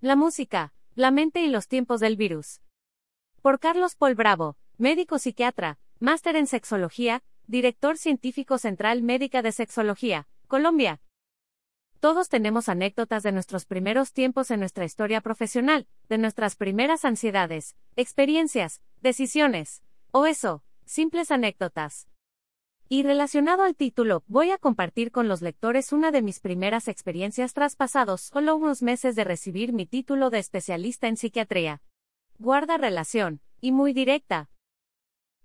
La música, la mente y los tiempos del virus. Por Carlos Paul Bravo, médico psiquiatra, máster en sexología, director científico central médica de sexología, Colombia. Todos tenemos anécdotas de nuestros primeros tiempos en nuestra historia profesional, de nuestras primeras ansiedades, experiencias, decisiones, o eso, simples anécdotas. Y relacionado al título, voy a compartir con los lectores una de mis primeras experiencias traspasados solo unos meses de recibir mi título de especialista en psiquiatría. Guarda relación, y muy directa.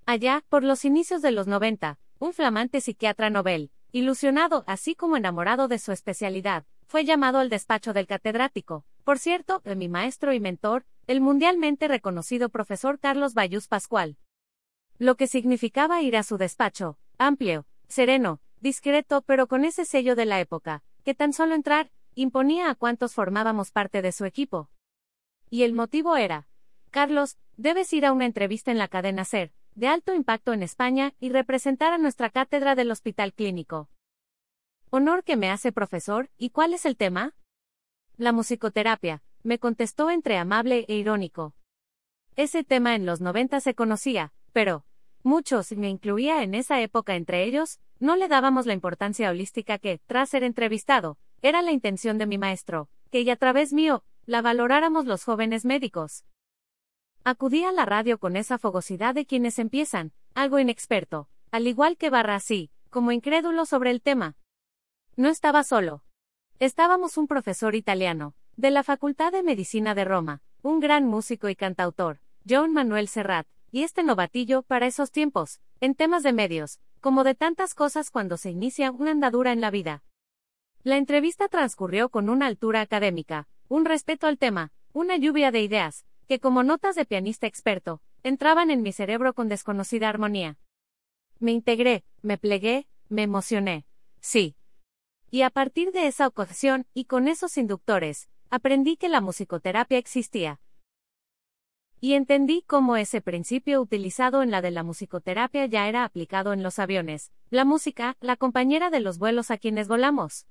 Allá, por los inicios de los 90, un flamante psiquiatra Nobel, ilusionado así como enamorado de su especialidad, fue llamado al despacho del catedrático, por cierto, de mi maestro y mentor, el mundialmente reconocido profesor Carlos Bayús Pascual. Lo que significaba ir a su despacho, amplio, sereno, discreto, pero con ese sello de la época, que tan solo entrar, imponía a cuantos formábamos parte de su equipo. Y el motivo era, Carlos, debes ir a una entrevista en la cadena SER, de alto impacto en España, y representar a nuestra cátedra del Hospital Clínico. Honor que me hace profesor, ¿y cuál es el tema? La musicoterapia, me contestó entre amable e irónico. Ese tema en los 90 se conocía, pero, muchos, me incluía en esa época entre ellos, no le dábamos la importancia holística que, tras ser entrevistado, era la intención de mi maestro, que y a través mío, la valoráramos los jóvenes médicos. Acudí a la radio con esa fogosidad de quienes empiezan, algo inexperto, al igual que Barra así, como incrédulo sobre el tema. No estaba solo. Estábamos un profesor italiano, de la Facultad de Medicina de Roma, un gran músico y cantautor, John Manuel Serrat, y este novatillo para esos tiempos, en temas de medios, como de tantas cosas cuando se inicia una andadura en la vida. La entrevista transcurrió con una altura académica, un respeto al tema, una lluvia de ideas, que como notas de pianista experto, entraban en mi cerebro con desconocida armonía. Me integré, me plegué, me emocioné. Sí. Y a partir de esa ocasión, y con esos inductores, aprendí que la musicoterapia existía, y entendí cómo ese principio utilizado en la de la musicoterapia ya era aplicado en los aviones, la música, la compañera de los vuelos a quienes volamos.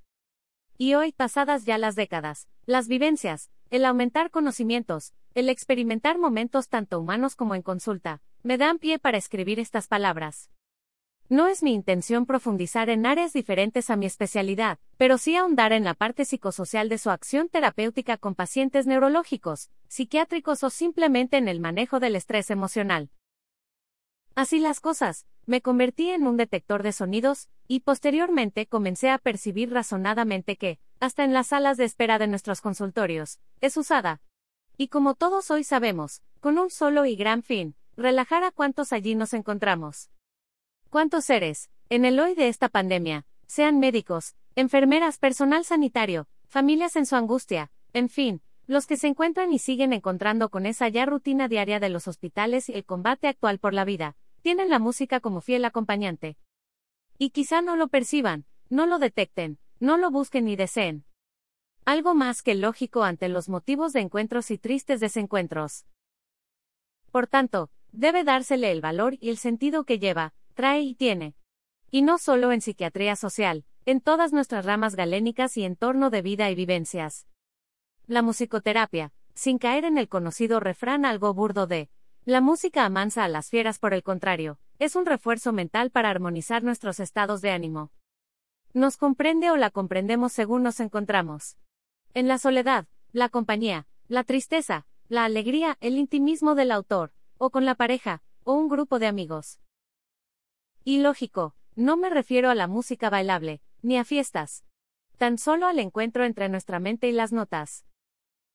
Y hoy, pasadas ya las décadas, las vivencias, el aumentar conocimientos, el experimentar momentos tanto humanos como en consulta, me dan pie para escribir estas palabras. No es mi intención profundizar en áreas diferentes a mi especialidad, pero sí ahondar en la parte psicosocial de su acción terapéutica con pacientes neurológicos, psiquiátricos o simplemente en el manejo del estrés emocional. Así las cosas, me convertí en un detector de sonidos, y posteriormente comencé a percibir razonadamente que, hasta en las salas de espera de nuestros consultorios, es usada. Y como todos hoy sabemos, con un solo y gran fin, relajar a cuantos allí nos encontramos. ¿Cuántos seres, en el hoy de esta pandemia, sean médicos, enfermeras, personal sanitario, familias en su angustia, en fin, los que se encuentran y siguen encontrando con esa ya rutina diaria de los hospitales y el combate actual por la vida, tienen la música como fiel acompañante. Y quizá no lo perciban, no lo detecten, no lo busquen ni deseen. Algo más que lógico ante los motivos de encuentros y tristes desencuentros. Por tanto, debe dársele el valor y el sentido que lleva, trae y tiene. Y no solo en psiquiatría social, en todas nuestras ramas galénicas y entorno de vida y vivencias. La musicoterapia, sin caer en el conocido refrán algo burdo de, la música amansa a las fieras por el contrario, es un refuerzo mental para armonizar nuestros estados de ánimo. Nos comprende o la comprendemos según nos encontramos. En la soledad, la compañía, la tristeza, la alegría, el intimismo del autor, o con la pareja, o un grupo de amigos. Y lógico, no me refiero a la música bailable, ni a fiestas. Tan solo al encuentro entre nuestra mente y las notas.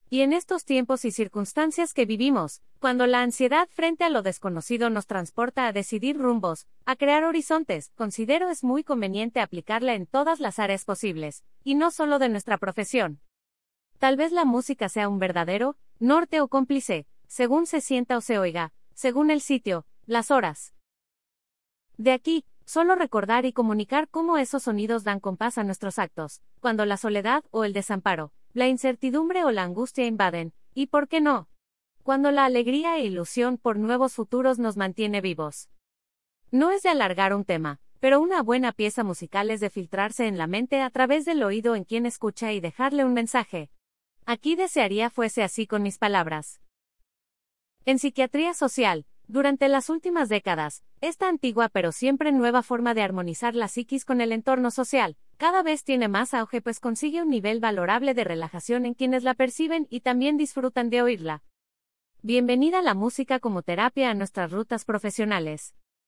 Y en estos tiempos y circunstancias que vivimos, cuando la ansiedad frente a lo desconocido nos transporta a decidir rumbos, a crear horizontes, considero es muy conveniente aplicarla en todas las áreas posibles, y no solo de nuestra profesión. Tal vez la música sea un verdadero, norte o cómplice, según se sienta o se oiga, según el sitio, las horas. De aquí, solo recordar y comunicar cómo esos sonidos dan compás a nuestros actos, cuando la soledad o el desamparo, la incertidumbre o la angustia invaden, y por qué no, cuando la alegría e ilusión por nuevos futuros nos mantiene vivos. No es de alargar un tema, pero una buena pieza musical es de filtrarse en la mente a través del oído en quien escucha y dejarle un mensaje. Aquí desearía fuese así con mis palabras. En psiquiatría social, durante las últimas décadas, esta antigua pero siempre nueva forma de armonizar la psiquis con el entorno social, cada vez tiene más auge pues consigue un nivel valorable de relajación en quienes la perciben y también disfrutan de oírla. Bienvenida la música como terapia a nuestras rutas profesionales.